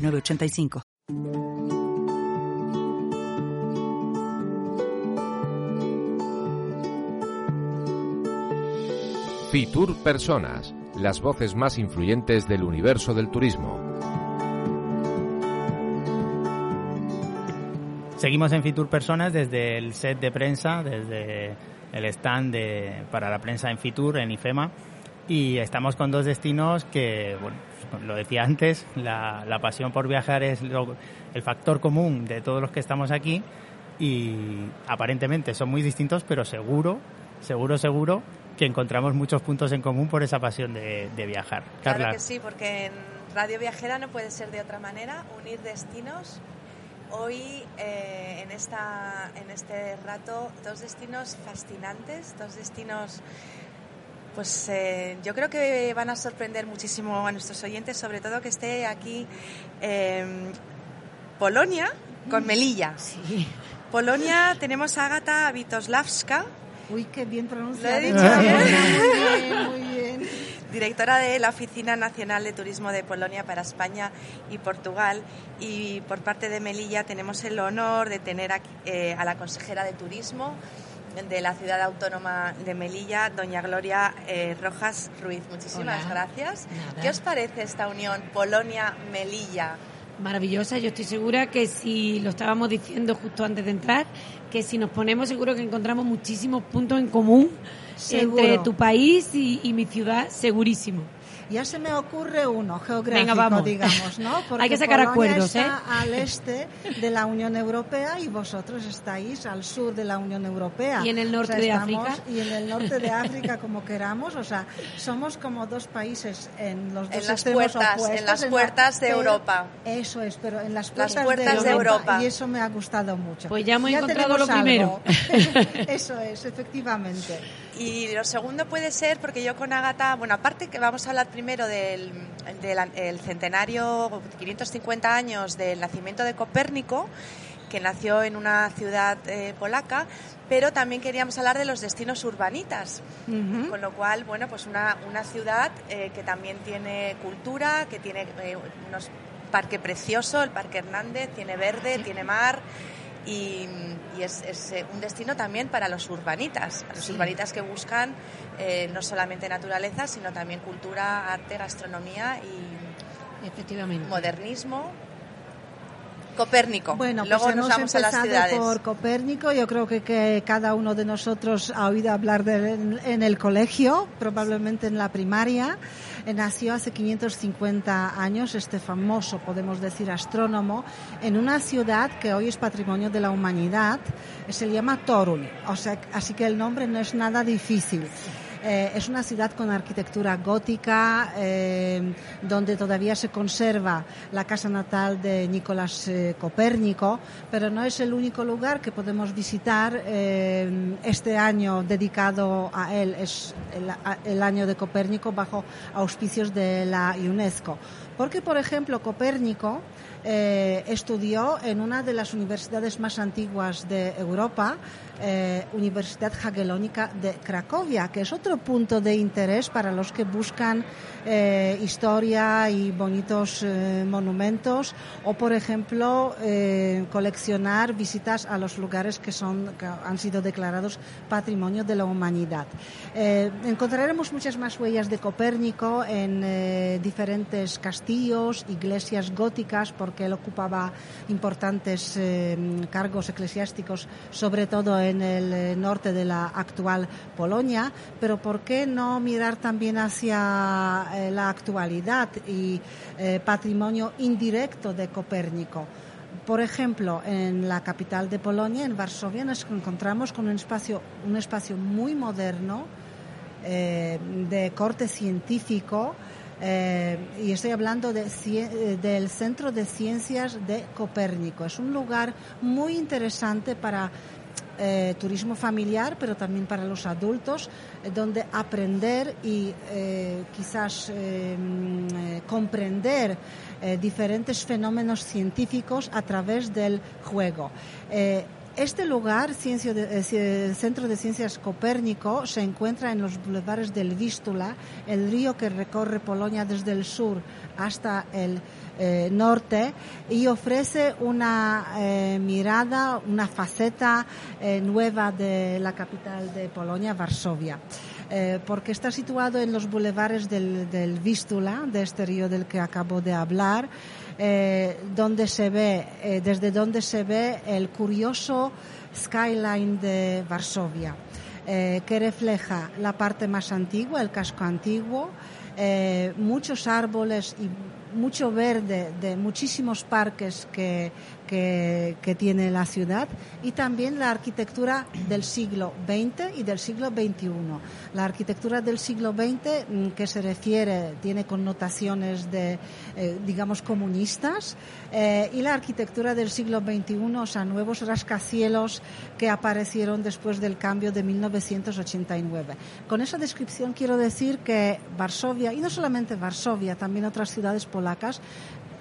985. Fitur Personas, las voces más influyentes del universo del turismo. Seguimos en Fitur Personas desde el set de prensa, desde el stand para la prensa en Fitur, en IFEMA, y estamos con dos destinos que, bueno, lo decía antes, la, pasión por viajar es el factor común de todos los que estamos aquí y aparentemente son muy distintos, pero seguro, seguro, seguro que encontramos muchos puntos en común por esa pasión de, viajar. Claro que sí, porque en Radio Viajera no puede ser de otra manera, unir destinos. Hoy, eh, en, esta, en este rato, dos destinos fascinantes, dos destinos pues eh, yo creo que van a sorprender muchísimo a nuestros oyentes, sobre todo que esté aquí eh, Polonia con Melilla. Sí. Polonia tenemos a Agata Witosławska. Uy, qué bien pronunciado. Lo he dicho bien. Muy bien, Directora de la Oficina Nacional de Turismo de Polonia para España y Portugal. Y por parte de Melilla tenemos el honor de tener aquí, eh, a la consejera de Turismo, de la ciudad autónoma de Melilla, doña Gloria eh, Rojas Ruiz. Muchísimas gracias. ¿Qué os parece esta unión Polonia-Melilla? Maravillosa, yo estoy segura que si lo estábamos diciendo justo antes de entrar, que si nos ponemos seguro que encontramos muchísimos puntos en común entre tu país y mi ciudad, segurísimo. Ya se me ocurre uno geográfico, digamos, ¿no? Porque Hay que sacar acuerdos, está ¿eh? al este de la Unión Europea y vosotros estáis al sur de la Unión Europea. Y en el norte de África. Y en el norte de África, como queramos, o sea, somos como dos países en los dos en las puertas, en las puertas de Europa. Eso es, pero en las puertas, de, Europa, Y eso me ha gustado mucho. Pues ya hemos encontrado lo primero. eso es, efectivamente. Y lo segundo puede ser, porque yo con Agata, bueno, aparte que vamos a hablar primero del, centenario, 550 años del nacimiento de Copérnico, que nació en una ciudad eh, polaca, pero también queríamos hablar de los destinos urbanitas, con lo cual, bueno, pues una, una ciudad eh, que también tiene cultura, que tiene eh, unos parque precioso, el Parque Hernández, tiene verde, tiene mar y, es, eh, un destino también para los urbanitas, los urbanitas que buscan eh, no solamente naturaleza, sino también cultura, arte, gastronomía y Efectivamente. modernismo. Copérnico. Bueno, pues Luego nos vamos a las ciudades. por Copérnico. Yo creo que, que, cada uno de nosotros ha oído hablar de él en el colegio, probablemente en la primaria. Nació hace 550 años este famoso, podemos decir, astrónomo en una ciudad que hoy es patrimonio de la humanidad. Se llama Torun. O sea, así que el nombre no es nada difícil. Eh, es una ciudad con arquitectura gótica, eh, donde todavía se conserva la casa natal de Nicolás eh, Copérnico, pero no es el único lugar que podemos visitar este año dedicado a él. Es el, año de Copérnico bajo auspicios de la UNESCO. Porque, por ejemplo, Copérnico estudió en una de las universidades más antiguas de Europa, eh, Universidad Jagellónica de Cracovia, que es otro punto de interés para los que buscan eh, historia y bonitos eh, monumentos o, por ejemplo, coleccionar visitas a los lugares que, son, que han sido declarados Patrimonio de la Humanidad. encontraremos muchas más huellas de Copérnico en diferentes castillos, iglesias góticas, porque él ocupaba importantes cargos eclesiásticos, sobre todo en el eh, norte de la actual Polonia, pero ¿por qué no mirar también hacia eh, la actualidad y eh, patrimonio indirecto de Copérnico? Por ejemplo, en la capital de Polonia, en Varsovia, nos encontramos con un espacio, un espacio muy moderno, de corte científico, Eh, y estoy hablando de, eh, del Centro de Ciencias de Copérnico. Es un lugar muy interesante para eh, turismo familiar, pero también para los adultos, donde aprender y quizás mm, comprender diferentes fenómenos científicos a través del juego. Este lugar, eh, Centro de Ciencias Copérnico, se encuentra en los bulevares del Vístula, el río que recorre Polonia desde el sur hasta el eh, norte y ofrece una eh, mirada, una faceta nueva de la capital de Polonia, Varsovia. porque está situado en los bulevares del, del Vístula, de este río del que acabo de hablar, eh, donde se ve, eh, desde donde se ve el curioso skyline de Varsovia, eh, que refleja la parte más antigua, el casco antiguo, muchos árboles y mucho verde de muchísimos parques que, que, tiene la ciudad y también la arquitectura del siglo XX y del siglo XXI. La arquitectura del siglo XX, mm, que se refiere, tiene connotaciones de, eh, digamos, comunistas, eh, y la arquitectura del siglo XXI, o sea, nuevos rascacielos que aparecieron después del cambio de 1989. Con esa descripción quiero decir que Varsovia, y no solamente Varsovia, también otras ciudades polacas,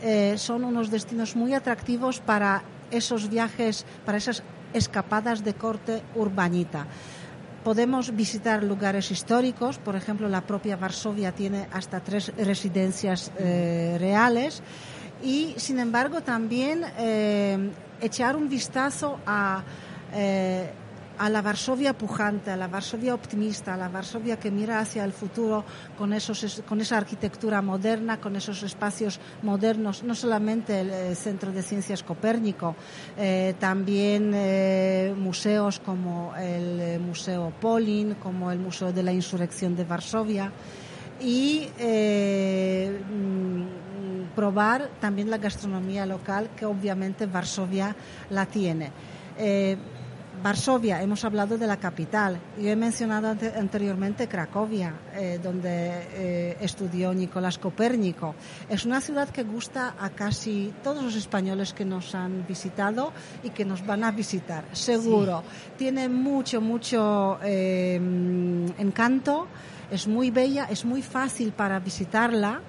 eh, son unos destinos muy atractivos para esos viajes, para esas escapadas de corte urbanita. Podemos visitar lugares históricos, por ejemplo, la propia Varsovia tiene hasta tres residencias eh, reales y, sin embargo, también eh, echar un vistazo a a la Varsovia pujante, a la Varsovia optimista, a la Varsovia que mira hacia el futuro con, esos, con esa arquitectura moderna, con esos espacios modernos, no solamente el, eh, Centro de Ciencias Copérnico, eh, también eh, museos como el Museo Polin, como el Museo de la Insurrección de Varsovia y mm, probar también la gastronomía local que obviamente Varsovia la tiene. Varsovia, hemos hablado de la capital. Yo he mencionado anteriormente Cracovia, eh, donde eh, estudió Nicolás Copérnico. Es una ciudad que gusta a casi todos los españoles que nos han visitado y que nos van a visitar, seguro. Tiene mucho, mucho eh, encanto, es muy bella, es muy fácil para visitarla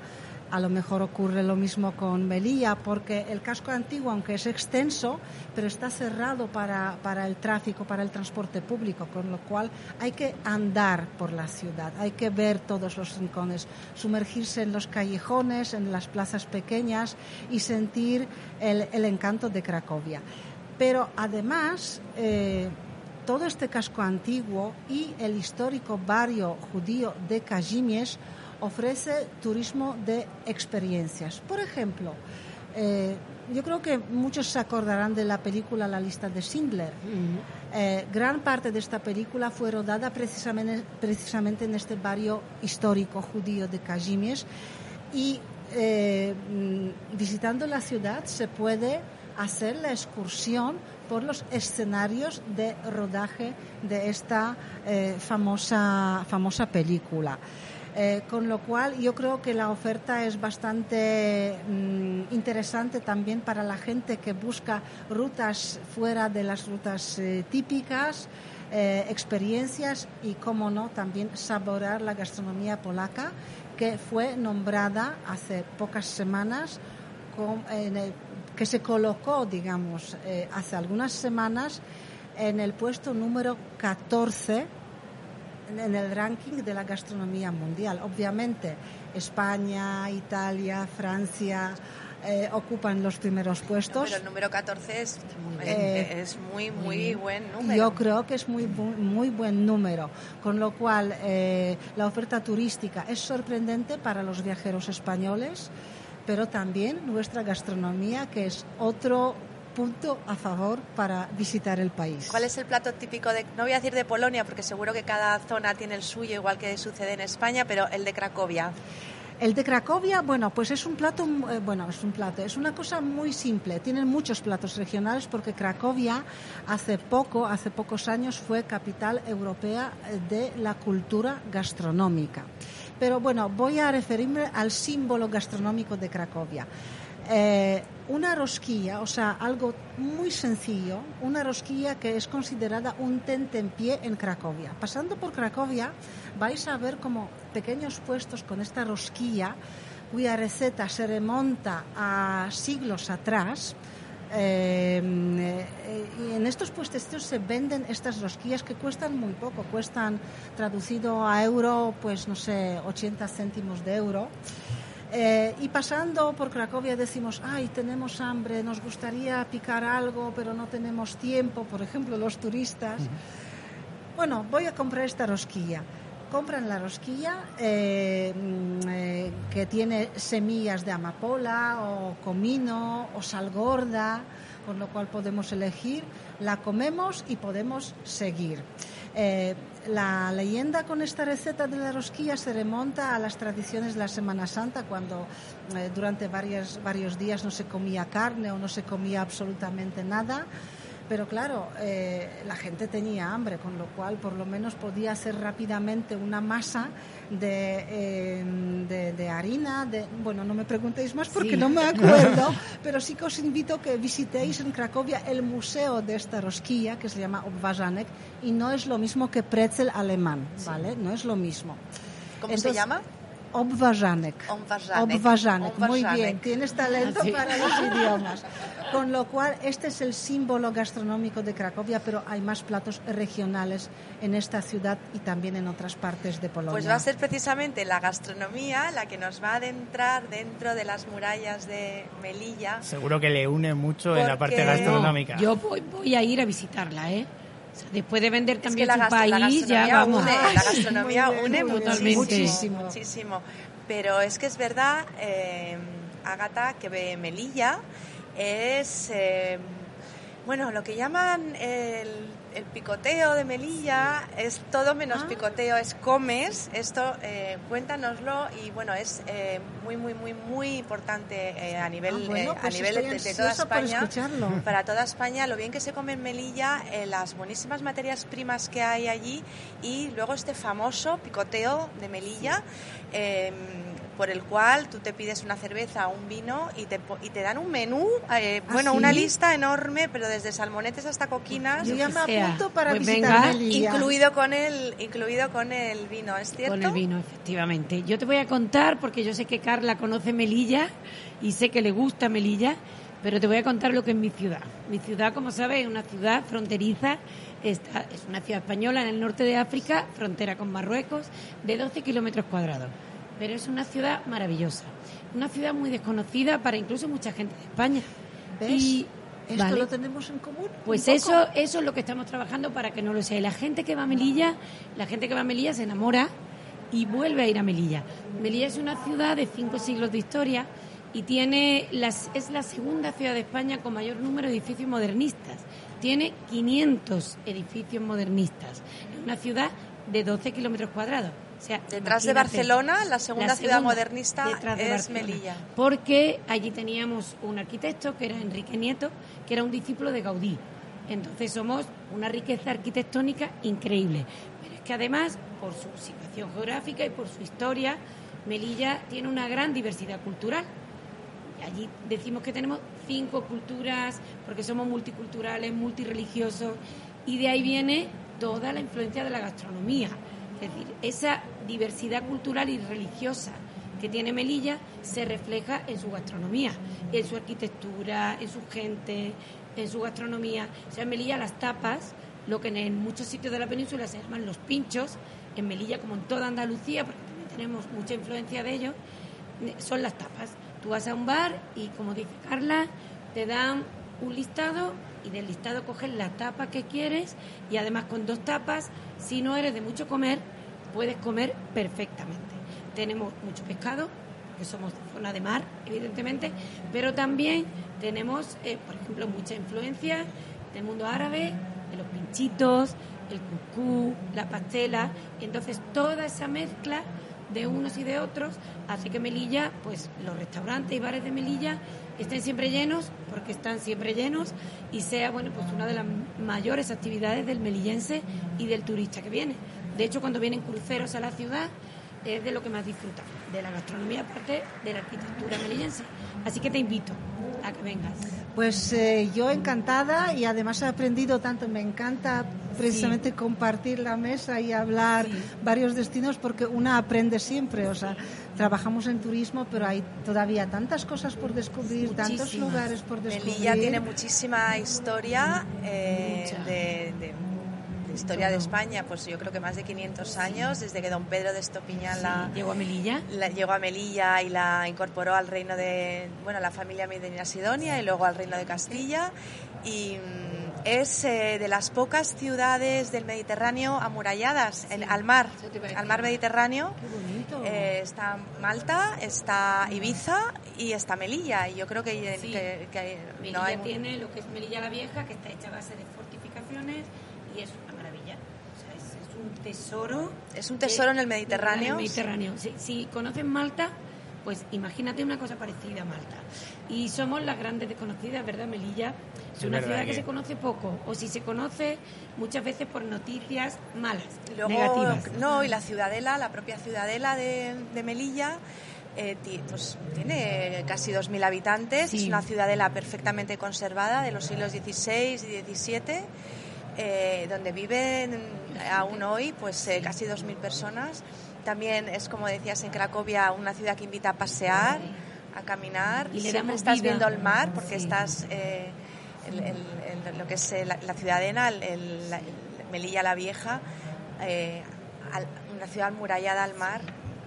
a lo mejor ocurre lo mismo con Melilla, porque el casco antiguo, aunque es extenso, pero está cerrado para, para, el tráfico, para el transporte público, con lo cual hay que andar por la ciudad, hay que ver todos los rincones, sumergirse en los callejones, en las plazas pequeñas y sentir el, encanto de Cracovia. Pero además, eh, todo este casco antiguo y el histórico barrio judío de Kazimierz ofrece turismo de experiencias. Por ejemplo, eh, yo creo que muchos se acordarán de la película La lista de Schindler. Eh, gran parte de esta película fue rodada precisamente, precisamente en este barrio histórico judío de Kazimierz y eh, mm, visitando la ciudad se puede hacer la excursión por los escenarios de rodaje de esta famosa, famosa película. Eh, con lo cual yo creo que la oferta es bastante mm, interesante también para la gente que busca rutas fuera de las rutas eh, típicas, eh, experiencias y, como no, también saborear la gastronomía polaca que fue nombrada hace pocas semanas que se colocó, digamos, hace algunas semanas en el puesto número 14 en el ranking de la gastronomía mundial. Obviamente, España, Italia, Francia eh, ocupan los primeros puestos. pero el número 14 es, eh, es muy, muy buen número. Yo creo que es muy, muy buen número, con lo cual eh, la oferta turística es sorprendente para los viajeros españoles, pero también nuestra gastronomía, que es otro punto a favor para visitar el país. ¿Cuál es el plato típico de, no voy a decir de Polonia, porque seguro que cada zona tiene el suyo, igual que sucede en España, pero el de Cracovia? El de Cracovia, bueno, pues es un plato, eh, bueno, es un plato, es una cosa muy simple. Tienen muchos platos regionales porque Cracovia hace poco, hace pocos años fue capital europea de la cultura gastronómica. Pero bueno, voy a referirme al símbolo gastronómico de Cracovia. Eh, una rosquilla, o sea, algo muy sencillo, una rosquilla que es considerada un pie en Cracovia. Pasando por Cracovia vais a ver como pequeños puestos con esta rosquilla cuya receta se remonta a siglos atrás. Eh, y en estos puestos se venden estas rosquillas que cuestan muy poco, cuestan traducido a euro, pues no sé, 80 céntimos de euro. Eh, y pasando por Cracovia decimos, ay, tenemos hambre, nos gustaría picar algo, pero no tenemos tiempo, por ejemplo, los turistas. Bueno, voy a comprar esta rosquilla. Compran la rosquilla eh, mm, eh, que tiene semillas de amapola o comino o sal gorda, con lo cual podemos elegir, la comemos y podemos seguir. La leyenda con esta receta de la rosquilla se remonta a las tradiciones de la Semana Santa, cuando eh, durante varios días no se comía carne o no se comía absolutamente nada pero claro, eh, la gente tenía hambre, con lo cual por lo menos podía hacer rápidamente una masa de, em, de, harina. De, bueno, no me preguntéis más porque no me acuerdo, pero sí que os invito a que visitéis en Cracovia el museo de esta rosquilla que se llama Obwajanek y no es lo mismo que pretzel alemán, ¿vale? No es lo mismo. ¿Cómo se llama? Obwajanek. Obwajanek. Muy bien, tienes talento para los idiomas. Con lo cual, este es el símbolo gastronómico de Cracovia, pero hay más platos regionales en esta ciudad y también en otras partes de Polonia. Pues va a ser precisamente la gastronomía la que nos va a adentrar dentro de las murallas de Melilla. Seguro que le une mucho en la parte gastronómica. yo voy, a ir a visitarla, ¿eh? Después de vender también su país, ya vamos. la gastronomía une muchísimo, muchísimo. Pero es que es verdad, eh, Agata, que Melilla es, eh, bueno, lo que llaman el, picoteo de Melilla es todo menos ah. picoteo, es comes. Esto, eh, cuéntanoslo y bueno, es eh, muy, muy, muy, muy importante a nivel, ah, a pues nivel de, toda España. Para toda España, lo bien que se come en Melilla, las buenísimas materias primas que hay allí y luego este famoso picoteo de Melilla por el cual tú te pides una cerveza o un vino y te, y te dan un menú, eh, ¿Ah, bueno, una lista enorme, pero desde salmonetes hasta coquinas. Yo ya me apunto para pues visitar Incluido con, el, incluido con el vino, ¿es cierto? Con el vino, efectivamente. Yo te voy a contar, porque yo sé que Carla conoce Melilla y sé que le gusta Melilla, pero te voy a contar lo que es mi ciudad. Mi ciudad, como sabes, es una ciudad fronteriza, es una ciudad española en el norte de África, frontera con Marruecos, de 12 kilómetros cuadrados pero es una ciudad maravillosa, una ciudad muy desconocida para incluso mucha gente de España. ¿Ves? Y, ¿Esto lo tenemos en común? Pues eso, eso es lo que estamos trabajando para que no lo sea. Y la gente que va a Melilla, la gente que va a Melilla se enamora y vuelve a ir a Melilla. Melilla es una ciudad de cinco siglos de historia y tiene las, es la segunda ciudad de España con mayor número de edificios modernistas. Tiene 500 edificios modernistas. Es una ciudad de 12 kilómetros cuadrados detrás de Barcelona, la segunda, ciudad modernista es Melilla. Porque allí teníamos un arquitecto que era Enrique Nieto, que era un discípulo de Gaudí. Entonces somos una riqueza arquitectónica increíble. Pero es que además, por su situación geográfica y por su historia, Melilla tiene una gran diversidad cultural. allí decimos que tenemos cinco culturas, porque somos multiculturales, multireligiosos, y de ahí viene toda la influencia de la gastronomía. Es decir, esa diversidad cultural y religiosa que tiene Melilla se refleja en su gastronomía, en su arquitectura, en su gente, en su gastronomía. O sea, en Melilla las tapas, lo que en muchos sitios de la península se llaman los pinchos, en Melilla como en toda Andalucía, porque también tenemos mucha influencia de ellos, son las tapas. Tú vas a un bar y, como dice Carla, te dan un listado y del listado coges la tapa que quieres y además con dos tapas, si no eres de mucho comer, puedes comer perfectamente. Tenemos mucho pescado, que somos zona de mar, evidentemente, pero también tenemos, eh, por ejemplo, mucha influencia del mundo árabe, de los pinchitos, el cucú, la pastela, entonces toda esa mezcla de unos y de otros hace que Melilla, pues los restaurantes y bares de Melilla estén siempre llenos, porque están siempre llenos, y sea bueno pues una de las mayores actividades del melillense y del turista que viene. De hecho, cuando vienen cruceros a la ciudad, es de lo que más disfruta, de la gastronomía aparte de la arquitectura melillense. Así que te invito a que vengas. Pues eh, yo encantada y además he aprendido tanto, me encanta precisamente compartir la mesa y hablar varios destinos porque una aprende siempre, o sea, trabajamos en turismo, pero hay todavía tantas cosas por descubrir, tantos lugares por descubrir. Melilla tiene muchísima historia eh, de historia de España, pues yo creo que más de 500 años, desde que don Pedro de Estopiñán la, llegó a Melilla. llegó a Melilla y la incorporó al reino de, bueno, la familia Medina Sidonia y luego al reino de Castilla. Y mm, es eh, de las pocas ciudades del Mediterráneo amuralladas en, al mar, al mar Mediterráneo. Eh, está Malta, está Ibiza y está Melilla. Y yo creo que, Melilla tiene lo que es Melilla la Vieja, que está hecha a base de fortificaciones y es un tesoro. Es un tesoro en el Mediterráneo. En el Mediterráneo. Si, conocen Malta, pues imagínate una cosa parecida a Malta. Y somos las grandes desconocidas, ¿verdad, Melilla? Es una ciudad que... se conoce poco, o si se conoce, muchas veces por noticias malas, negativas. No, y la ciudadela, la propia ciudadela de, Melilla, eh, pues tiene casi 2.000 habitantes, es una ciudadela perfectamente conservada de los siglos XVI y XVII eh, donde viven aún hoy pues eh, casi 2.000 personas. También es, como decías, en Cracovia una ciudad que invita a pasear, a caminar. Y Siempre estás viendo el mar porque estás eh, en, lo que es la, ciudadena, el, Melilla la Vieja, una ciudad amurallada al mar.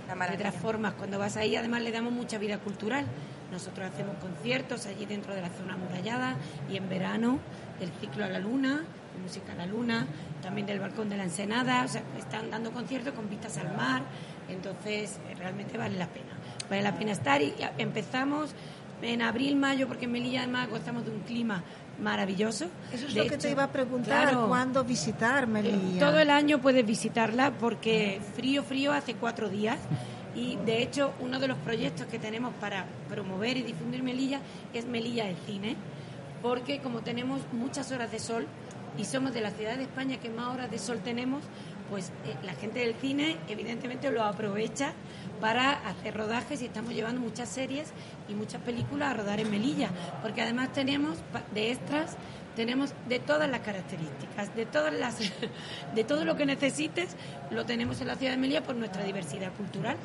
de otras formas, cuando vas ahí además le damos mucha vida cultural. Nosotros hacemos conciertos allí dentro de la zona amurallada y en verano el ciclo a la luna, música a la luna, también del balcón de la Ensenada, o sea, están dando conciertos con vistas al mar, entonces eh, realmente vale la pena. Vale la pena estar y empezamos en abril, mayo, porque en Melilla además gozamos de un clima maravilloso. Eso es lo que te iba a preguntar, ¿cuándo visitar Melilla? Todo el año puedes visitarla porque frío, frío hace cuatro días. Y de hecho, uno de los proyectos que tenemos para promover y difundir Melilla es Melilla el Cine, porque como tenemos muchas horas de sol, y somos de la ciudad de España que más horas de sol tenemos, pues eh, la gente del cine evidentemente lo aprovecha para hacer rodajes y estamos llevando muchas series y muchas películas a rodar en Melilla, porque además tenemos de extras tenemos de todas las características, de todas las de todo lo que necesites, lo tenemos en la ciudad de Melilla por nuestra diversidad cultural.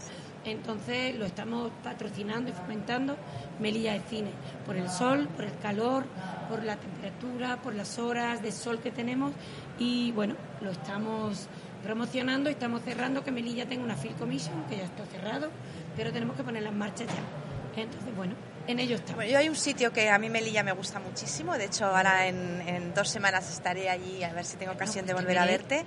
Entonces lo estamos patrocinando y fomentando Melilla de Cine, por el sol, por el calor, por la temperatura, por las horas de sol que tenemos y bueno, lo estamos promocionando y estamos cerrando que Melilla tenga una Field Commission, que ya está cerrado, pero tenemos que ponerla en marcha ya. Entonces, bueno, en ello estamos. yo hay un sitio que a mí Melilla me gusta muchísimo, de hecho ahora en, dos semanas estaré allí a ver si tengo ocasión de pues volver a verte,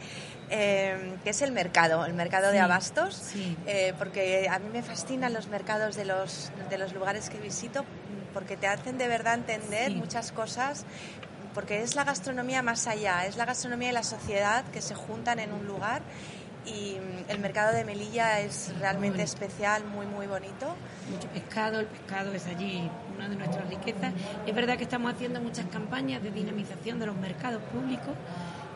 eh, que es el mercado, el mercado de abastos, eh, porque a mí me fascinan los mercados de los, de los lugares que visito porque te hacen de verdad entender muchas cosas porque es la gastronomía más allá, es la gastronomía y la sociedad que se juntan en un lugar y el mercado de Melilla es realmente especial, muy, muy bonito. Mucho pescado, el pescado es allí una de nuestras riquezas. Es verdad que estamos haciendo muchas campañas de dinamización de los mercados públicos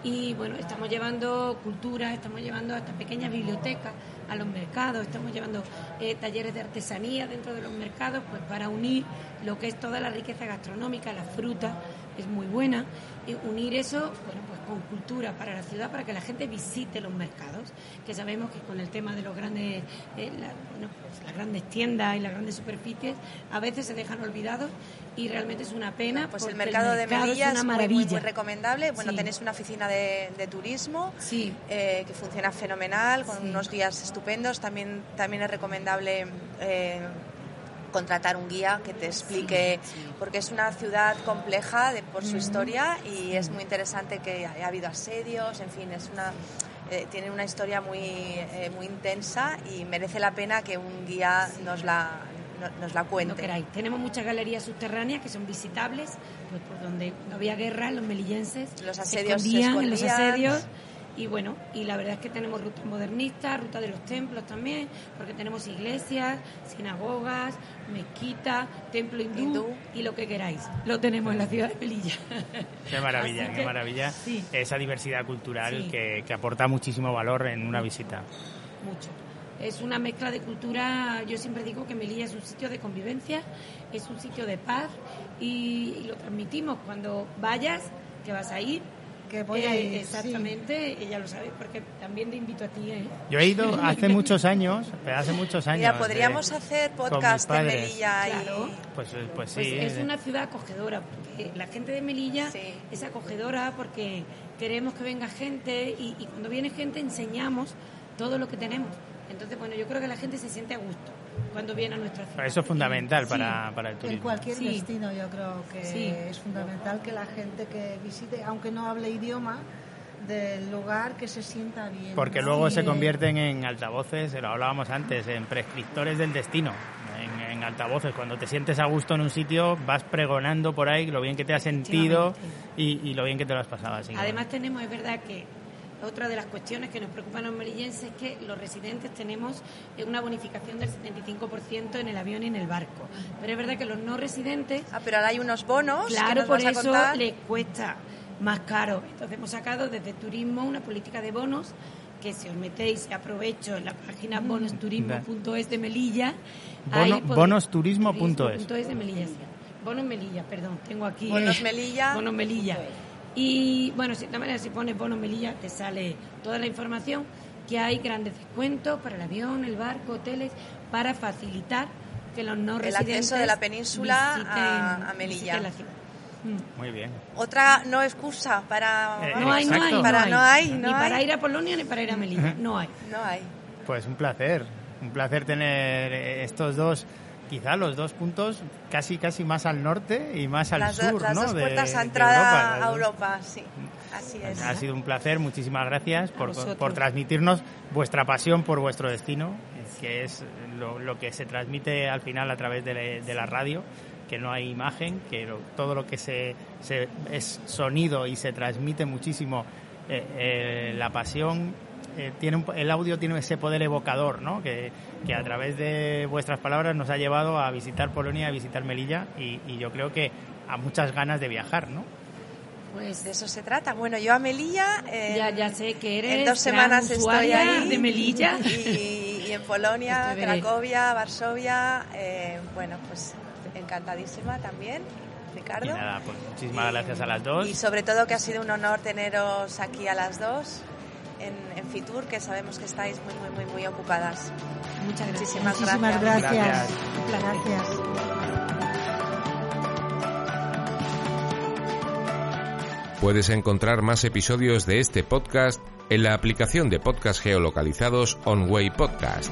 y bueno, estamos llevando cultura, estamos llevando hasta pequeñas bibliotecas a los mercados, estamos llevando eh, talleres de artesanía dentro de los mercados pues para unir lo que es toda la riqueza gastronómica, la fruta es muy buena, y unir eso, bueno, pues con cultura para la ciudad, para que la gente visite los mercados, que sabemos que con el tema de los grandes, eh, pues las grandes tiendas y las grandes superficies, a veces se dejan olvidados y realmente es una pena. Pues el mercado, de Melilla es, una muy, muy, recomendable. Bueno, tenéis una oficina de, turismo eh, que funciona fenomenal, con unos guías estupendos. También, también es recomendable eh, contratar un guía que te explique, porque es una ciudad compleja de, por su historia y es muy interesante que haya habido asedios, en fin, es una... Eh, tiene una historia muy, eh, muy intensa y merece la pena que un guía nos la, nos la cuente. Tenemos muchas galerías subterráneas que son visitables, pues por donde no había guerra, los melillenses los asedios se escondían, los asedios y bueno, y la verdad es que tenemos rutas modernistas, ruta de los templos también, porque tenemos iglesias, sinagogas, mezquitas, templo hindú, y lo que queráis. Lo tenemos en la ciudad de Melilla. Qué maravilla, qué maravilla. Esa diversidad cultural que, que aporta muchísimo valor en una visita. Mucho. es una mezcla de cultura. Yo siempre digo que Melilla es un sitio de convivencia, es un sitio de paz y, lo transmitimos. Cuando vayas, que vas a ir, que voy a ir. exactamente, ella lo sabe, porque también te invito a ti. ¿eh? Yo he ido hace muchos años, hace muchos años. Mira, podríamos hacer podcast de Melilla. Claro. Pues, pues, pues, sí. es una ciudad acogedora, porque la gente de Melilla es acogedora porque queremos que venga gente y, y cuando viene gente enseñamos todo lo que tenemos. Entonces, bueno, yo creo que la gente se siente a gusto cuando viene a nuestra ciudad. Eso es fundamental para, para, el turismo. En cualquier destino yo creo que es fundamental que la gente que visite, aunque no hable idioma, del lugar que se sienta bien. Porque luego se convierten en altavoces, lo hablábamos antes, en prescriptores del destino. En, altavoces, cuando te sientes a gusto en un sitio, vas pregonando por ahí lo bien que te has sentido y, y lo bien que te lo has pasado. Así Además, tenemos, es verdad que otra de las cuestiones que nos preocupan a los melillenses es que los residentes tenemos una bonificación del 75% en el avión y en el barco. Pero es verdad que los no residentes... Ah, pero ahora hay unos bonos. Claro, por eso les cuesta más caro. Entonces hemos sacado desde turismo una política de bonos que si os metéis, aprovecho, en la página mm. bonosturismo.es de Melilla. bonosturismo.es. de Melilla, Bonos Melilla, perdón, tengo aquí. Bonos Melilla. Bonos Melilla. Y bueno, de cierta manera, si pones bono Melilla, te sale toda la información que hay grandes descuentos para el avión, el barco, hoteles, para facilitar que los no el acceso de la península a, Melilla. Mm. Muy bien. Otra no excusa para eh, no, hay, no hay, para, no hay, ni para ir a Polonia ni para ir a Melilla, no hay. No hay. Pues un placer, un placer tener estos dos quizá los dos puntos casi casi más al norte y más al sur, las ¿no? Dos puertas a entrada a Europa, sí. Así es. Ha sido un placer, muchísimas gracias por, por, transmitirnos vuestra pasión por vuestro destino, que es lo, que se transmite al final a través de, la radio, que no hay imagen, que todo lo que se, se, es sonido y se transmite muchísimo eh, eh, la pasión eh, tiene el audio tiene ese poder evocador, ¿no? Que, a través de vuestras palabras nos ha llevado a visitar Polonia, a visitar Melilla y, yo creo que a muchas ganas de viajar, ¿no? Pues de eso se trata. Bueno, yo a Melilla. ya, ya sé que eres. En dos semanas estoy ahí. De Melilla. Y, en Polonia, Cracovia, Varsovia. Eh, bueno, pues encantadísima también. Ricardo. Y nada, pues muchísimas gracias a las dos. Y sobre todo que ha sido un honor teneros aquí a las dos en, Fitur, que sabemos que estáis muy, muy, muy, muy ocupadas. Muchas gracias. Muchísimas gracias. gracias. Puedes encontrar más episodios de este podcast en la aplicación de podcast geolocalizados OnWay Podcast.